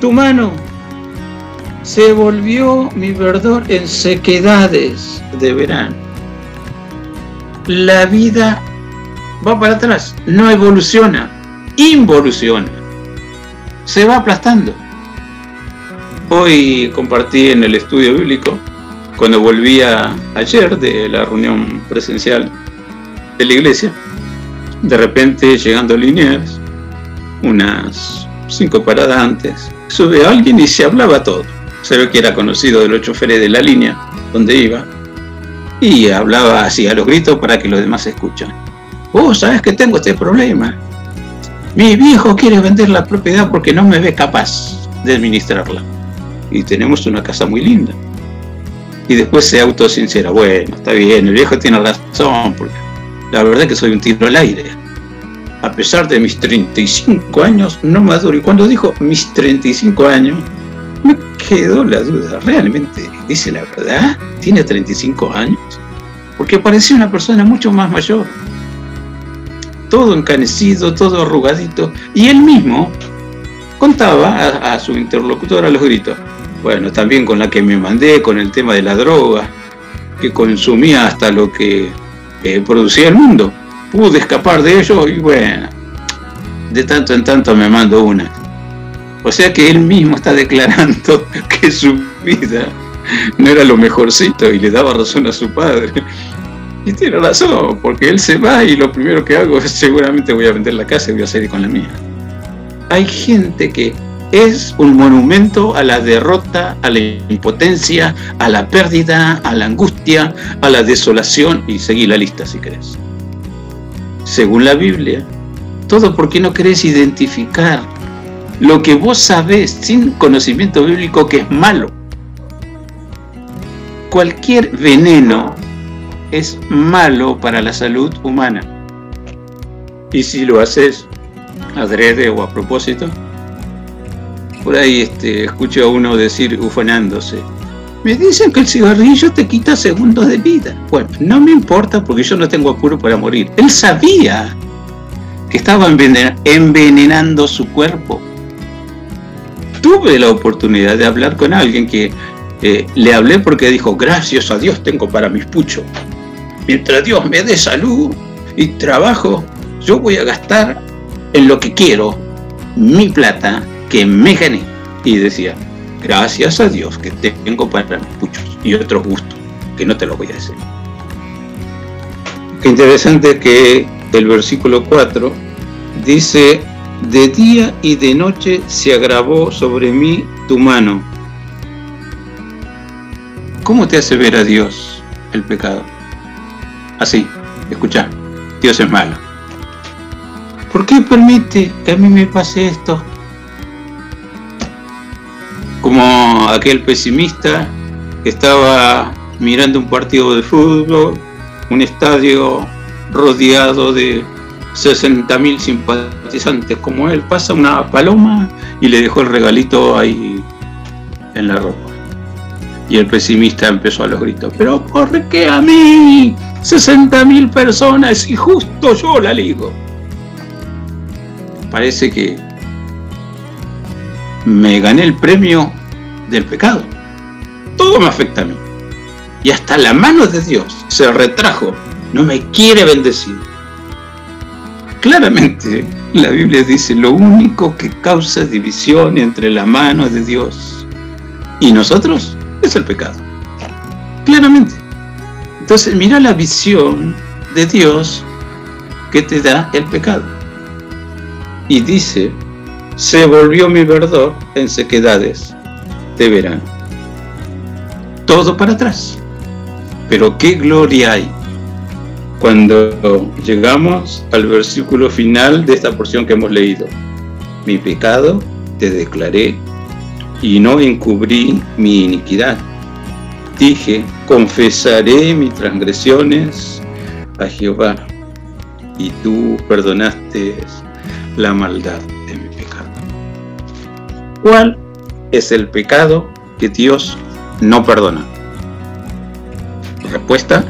tu mano. Se volvió mi verdor en sequedades de verano. La vida va para atrás, no evoluciona, involuciona, se va aplastando. Hoy compartí en el estudio bíblico, cuando volvía ayer de la reunión presencial de la iglesia, de repente llegando a Liniers, unas cinco paradas antes, sube alguien y se hablaba todo. Se ve que era conocido de los choferes de la línea donde iba y hablaba así a los gritos para que los demás escuchen oh, sabes que tengo este problema. Mi viejo quiere vender la propiedad porque no me ve capaz de administrarla. Y tenemos una casa muy linda. Y después se autosincera, bueno, está bien, el viejo tiene razón, porque la verdad que soy un tiro al aire. A pesar de mis 35 años, no maduro. Y cuando dijo mis 35 años, me quedó la duda. ¿Realmente dice la verdad? ¿Tiene 35 años? Porque parecía una persona mucho más mayor todo encanecido, todo arrugadito, y él mismo contaba a, su interlocutor a los gritos. Bueno, también con la que me mandé, con el tema de la droga, que consumía hasta lo que eh, producía el mundo. Pude escapar de ello y bueno, de tanto en tanto me mando una. O sea que él mismo está declarando [laughs] que su vida no era lo mejorcito y le daba razón a su padre. Y tiene razón, porque él se va y lo primero que hago es seguramente voy a vender la casa y voy a salir con la mía. Hay gente que es un monumento a la derrota, a la impotencia, a la pérdida, a la angustia, a la desolación y seguí la lista si querés. Según la Biblia, todo porque no querés identificar lo que vos sabés sin conocimiento bíblico que es malo. Cualquier veneno es malo para la salud humana. Y si lo haces adrede o a propósito, por ahí este, escucho a uno decir ufanándose, me dicen que el cigarrillo te quita segundos de vida. Bueno, no me importa porque yo no tengo apuro para morir. Él sabía que estaba envenenando su cuerpo. Tuve la oportunidad de hablar con alguien que eh, le hablé porque dijo, gracias a Dios tengo para mis puchos mientras Dios me dé salud y trabajo, yo voy a gastar en lo que quiero mi plata que me gané. Y decía, gracias a Dios que tengo para muchos y otros gustos, que no te lo voy a decir. Qué interesante que el versículo 4 dice, de día y de noche se agravó sobre mí tu mano. ¿Cómo te hace ver a Dios el pecado? Así, escucha, Dios es malo. ¿Por qué permite que a mí me pase esto? Como aquel pesimista que estaba mirando un partido de fútbol, un estadio rodeado de 60.000 simpatizantes como él, pasa una paloma y le dejó el regalito ahí en la ropa. Y el pesimista empezó a los gritos, pero ¿por qué a mí? 60 mil personas y justo yo la ligo. Parece que me gané el premio del pecado. Todo me afecta a mí. Y hasta la mano de Dios se retrajo. No me quiere bendecir. Claramente, la Biblia dice, lo único que causa división entre la mano de Dios y nosotros es el pecado. Claramente. Entonces, mira la visión de Dios que te da el pecado. Y dice, se volvió mi verdor en sequedades de verano. Todo para atrás. Pero qué gloria hay cuando llegamos al versículo final de esta porción que hemos leído. Mi pecado te declaré y no encubrí mi iniquidad. Dije, confesaré mis transgresiones a Jehová y tú perdonaste la maldad. ¿Cuál es el pecado que Dios no perdona? Respuesta,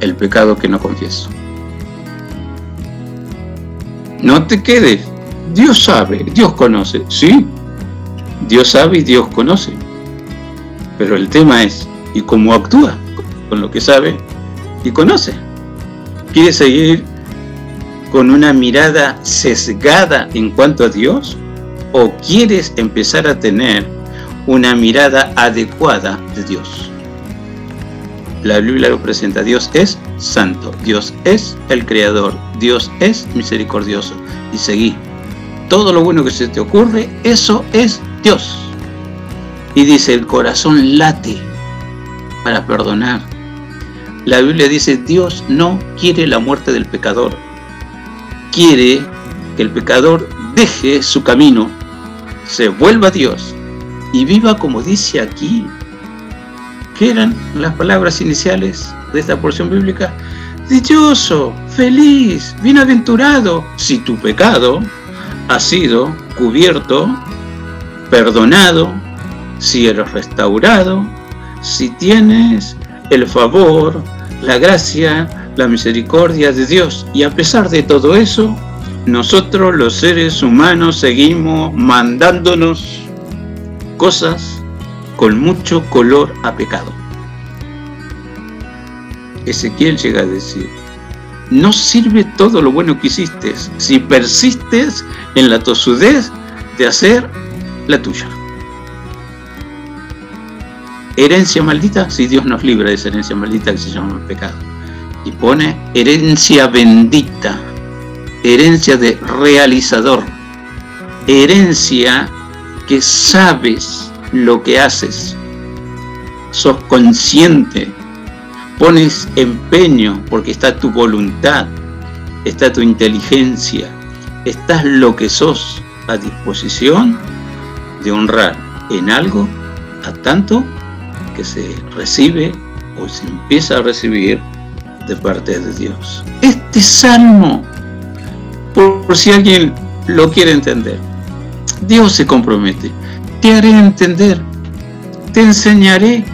el pecado que no confieso. No te quedes. Dios sabe, Dios conoce. Sí, Dios sabe y Dios conoce. Pero el tema es, ¿y cómo actúa? Con lo que sabe y conoce. ¿Quiere seguir con una mirada sesgada en cuanto a Dios? ¿O quieres empezar a tener una mirada adecuada de Dios? La Biblia lo presenta. Dios es santo, Dios es el creador, Dios es misericordioso. Y seguí. Todo lo bueno que se te ocurre, eso es Dios. Y dice, el corazón late para perdonar. La Biblia dice, Dios no quiere la muerte del pecador. Quiere que el pecador deje su camino, se vuelva a Dios y viva como dice aquí ¿Qué eran las palabras iniciales de esta porción bíblica? Dichoso, feliz, bienaventurado, si tu pecado ha sido cubierto, perdonado, si eres restaurado, si tienes el favor, la gracia, la misericordia de Dios. Y a pesar de todo eso, nosotros los seres humanos seguimos mandándonos cosas con mucho color a pecado. Ezequiel llega a decir, no sirve todo lo bueno que hiciste si persistes en la tosudez de hacer la tuya. Herencia maldita, si Dios nos libra de esa herencia maldita que se llama pecado. Y pone herencia bendita, herencia de realizador, herencia que sabes lo que haces. Sos consciente, pones empeño porque está tu voluntad, está tu inteligencia, estás lo que sos a disposición de honrar en algo a tanto que se recibe o se empieza a recibir de parte de Dios. Este salmo, por, si alguien lo quiere entender, Dios se compromete te haré entender, te enseñaré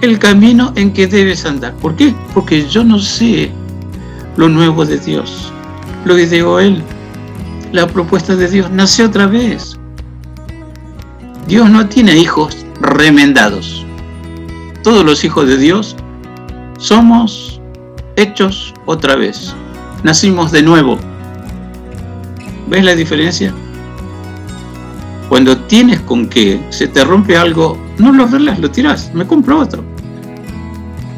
el camino en que debes andar. ¿Por qué? Porque yo no sé lo nuevo de Dios, lo ideó Él. La propuesta de Dios nació otra vez. Dios no tiene hijos remendados. Todos los hijos de Dios somos hechos otra vez. Nacimos de nuevo. ¿Ves la diferencia? Cuando tienes con que se te rompe algo, no lo arreglas, lo tiras, me compro otro.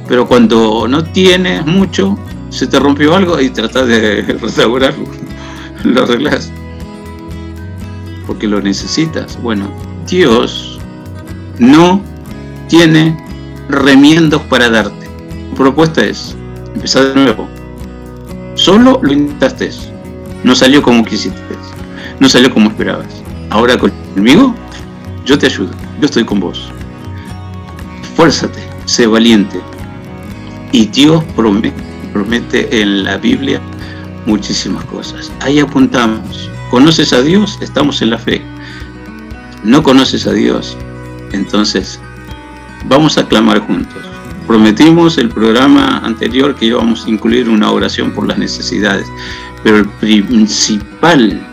Pero cuando no tienes mucho, se te rompió algo y tratas de [laughs] restaurarlo, lo arreglas. Porque lo necesitas. Bueno, Dios no tiene remiendos para darte. Propuesta es empezar de nuevo. Solo lo intentaste. No salió como quisiste. No salió como esperabas. Ahora conmigo, yo te ayudo, yo estoy con vos. Fuérzate, sé valiente. Y Dios promete, promete en la Biblia muchísimas cosas. Ahí apuntamos. ¿Conoces a Dios? Estamos en la fe. No conoces a Dios, Entonces, vamos a clamar juntos. Prometimos el programa anterior que íbamos a incluir una oración por las necesidades, pero el principal,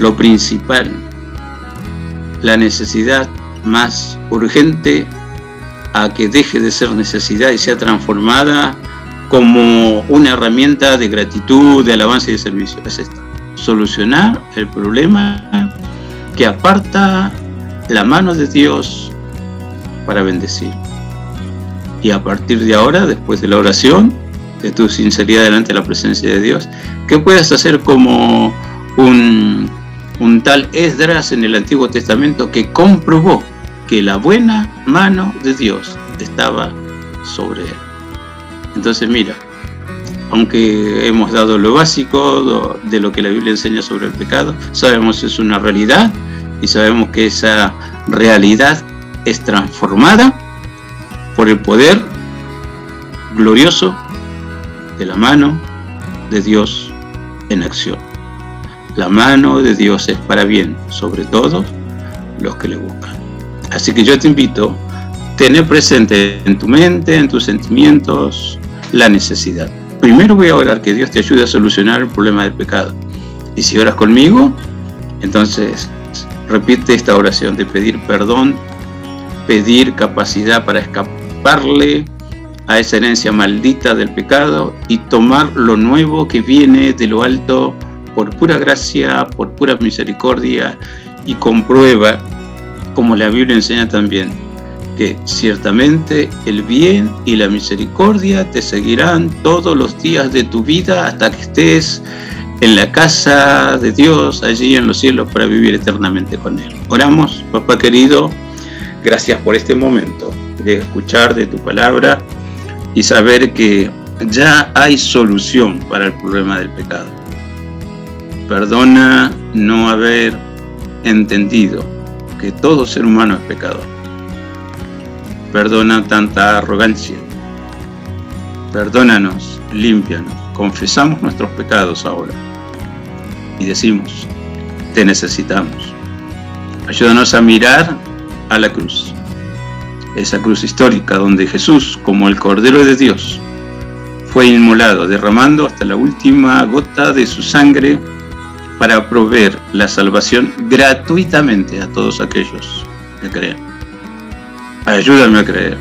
lo principal, la necesidad más urgente a que deje de ser necesidad y sea transformada como una herramienta de gratitud, de alabanza y de servicio. Es esta. Solucionar el problema que aparta la mano de Dios para bendecir. Y a partir de ahora, después de la oración, de tu sinceridad delante de la presencia de Dios, que puedas hacer como un, un tal Esdras en el Antiguo Testamento que comprobó que la buena mano de Dios estaba sobre él. Entonces mira, aunque hemos dado lo básico de lo que la Biblia enseña sobre el pecado, sabemos que es una realidad y sabemos que esa realidad es transformada por el poder glorioso de la mano de Dios en acción. La mano de Dios es para bien, sobre todo los que le buscan. Así que yo te invito a tener presente en tu mente, en tus sentimientos, la necesidad. Primero voy a orar que Dios te ayude a solucionar el problema del pecado. Y si oras conmigo, entonces repite esta oración de pedir perdón, pedir capacidad para a esa herencia maldita del pecado y tomar lo nuevo que viene de lo alto por pura gracia, por pura misericordia y comprueba, como la Biblia enseña también, que ciertamente el bien y la misericordia te seguirán todos los días de tu vida hasta que estés en la casa de Dios, allí en los cielos, para vivir eternamente con Él. Oramos, papá querido, gracias por este momento de escuchar de tu palabra y saber que ya hay solución para el problema del pecado. Perdona no haber entendido que todo ser humano es pecador Perdona tanta arrogancia. Perdónanos, límpianos. Confesamos nuestros pecados ahora. Y decimos, te necesitamos. Ayúdanos a mirar a la cruz. Esa cruz histórica donde Jesús, como el Cordero de Dios, fue inmolado, derramando hasta la última gota de su sangre para proveer la salvación gratuitamente a todos aquellos que creen. Ayúdame a creer.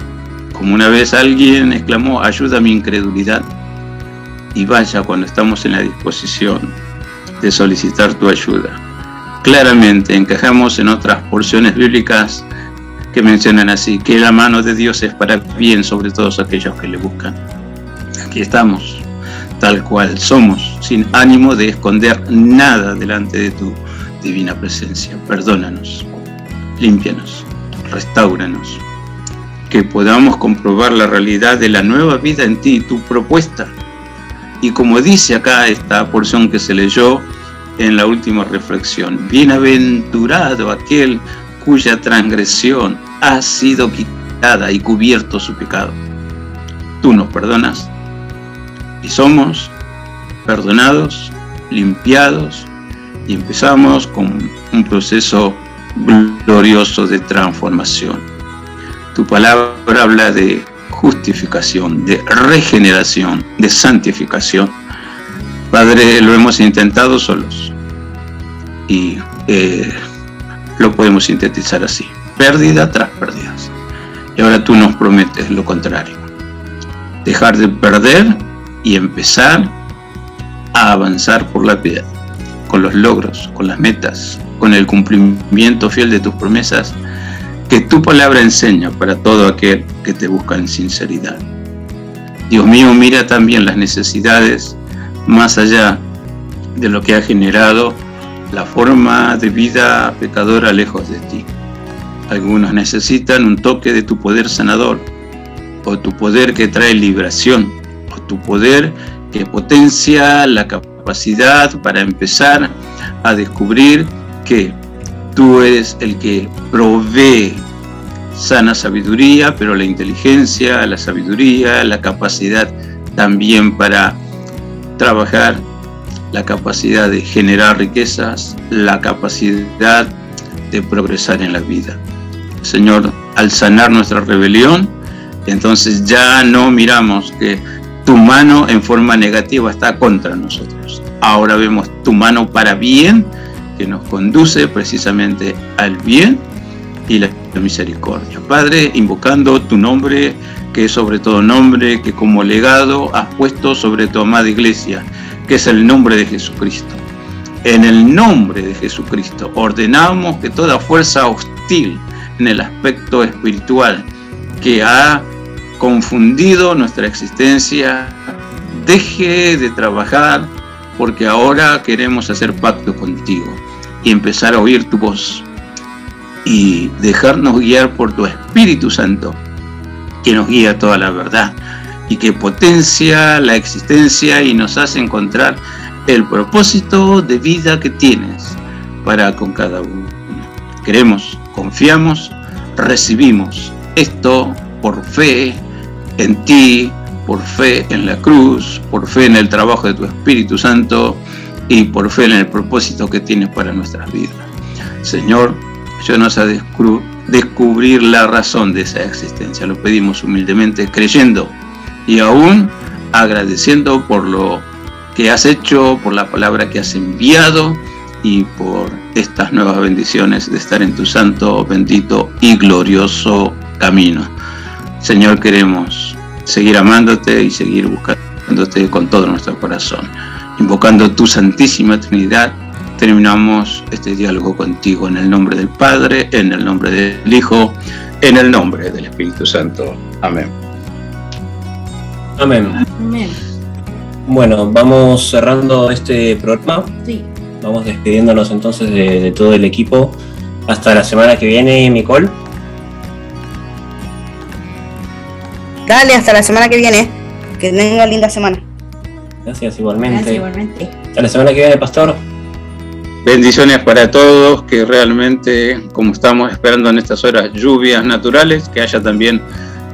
Como una vez alguien exclamó, ayuda a mi incredulidad. Y vaya cuando estamos en la disposición de solicitar tu ayuda. Claramente encajamos en otras porciones bíblicas que mencionan así, que la mano de Dios es para bien sobre todos aquellos que le buscan. Aquí estamos, tal cual somos, sin ánimo de esconder nada delante de tu divina presencia. Perdónanos, límpianos, restauranos que podamos comprobar la realidad de la nueva vida en ti, tu propuesta. Y como dice acá esta porción que se leyó en la última reflexión, bienaventurado aquel cuya transgresión ha sido quitada y cubierto su pecado. Tú nos perdonas y somos perdonados, limpiados y empezamos con un proceso glorioso de transformación. Tu palabra habla de justificación, de regeneración, de santificación. Padre, lo hemos intentado solos y eh, lo podemos sintetizar así, pérdida tras pérdidas. Y ahora tú nos prometes lo contrario, dejar de perder y empezar a avanzar por la piedad, con los logros, con las metas, con el cumplimiento fiel de tus promesas que tu palabra enseña para todo aquel que te busca en sinceridad. Dios mío, mira también las necesidades más allá de lo que ha generado la forma de vida pecadora lejos de ti. Algunos necesitan un toque de tu poder sanador, o tu poder que trae liberación, o tu poder que potencia la capacidad para empezar a descubrir que Tú eres el que provee sana sabiduría, pero la inteligencia, la sabiduría, la capacidad también para trabajar, la capacidad de generar riquezas, la capacidad de progresar en la vida. Señor, al sanar nuestra rebelión, entonces ya no miramos que tu mano en forma negativa está contra nosotros. Ahora vemos tu mano para bien, que nos conduce precisamente al bien y la misericordia. Padre, invocando tu nombre, que es sobre todo nombre, que como legado has puesto sobre tu amada iglesia, que es el nombre de Jesucristo. En el nombre de Jesucristo ordenamos que toda fuerza hostil en el aspecto espiritual que ha confundido nuestra existencia deje de trabajar porque ahora queremos hacer pacto contigo y empezar a oír tu voz y dejarnos guiar por tu Espíritu Santo, que nos guía toda la verdad y que potencia la existencia y nos hace encontrar el propósito de vida que tienes para con cada uno. Queremos, confiamos, recibimos esto por fe en ti, por fe en la cruz, por fe en el trabajo de tu Espíritu Santo y por fe en el propósito que tienes para nuestras vidas. Señor, ayúdanos a descubrir la razón de esa existencia. Lo pedimos humildemente, creyendo y aún agradeciendo por lo que has hecho, por la palabra que has enviado y por estas nuevas bendiciones de estar en tu santo, bendito y glorioso camino. Señor, queremos seguir amándote y seguir buscándote con todo nuestro corazón. Invocando tu Santísima Trinidad, terminamos este diálogo contigo en el nombre del Padre, en el nombre del Hijo, en el nombre del Espíritu Santo. Amén. Amén. Amén. Bueno, vamos cerrando este programa. Sí. Vamos despidiéndonos entonces de, de todo el equipo. Hasta la semana que viene, Nicole. Dale, hasta la semana que viene. Que tengan una linda semana. Gracias igualmente. Gracias igualmente. Hasta la semana que viene, Pastor. Bendiciones para todos, que realmente, como estamos esperando en estas horas, lluvias naturales, que haya también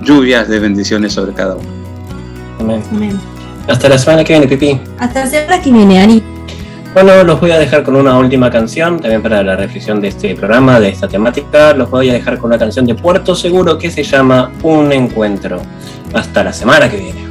lluvias de bendiciones sobre cada uno. Amén. Amén. Hasta la semana que viene, Pipi. Hasta la semana que viene, Ani. Bueno, los voy a dejar con una última canción, también para la reflexión de este programa, de esta temática. Los voy a dejar con una canción de Puerto Seguro que se llama Un Encuentro. Hasta la semana que viene.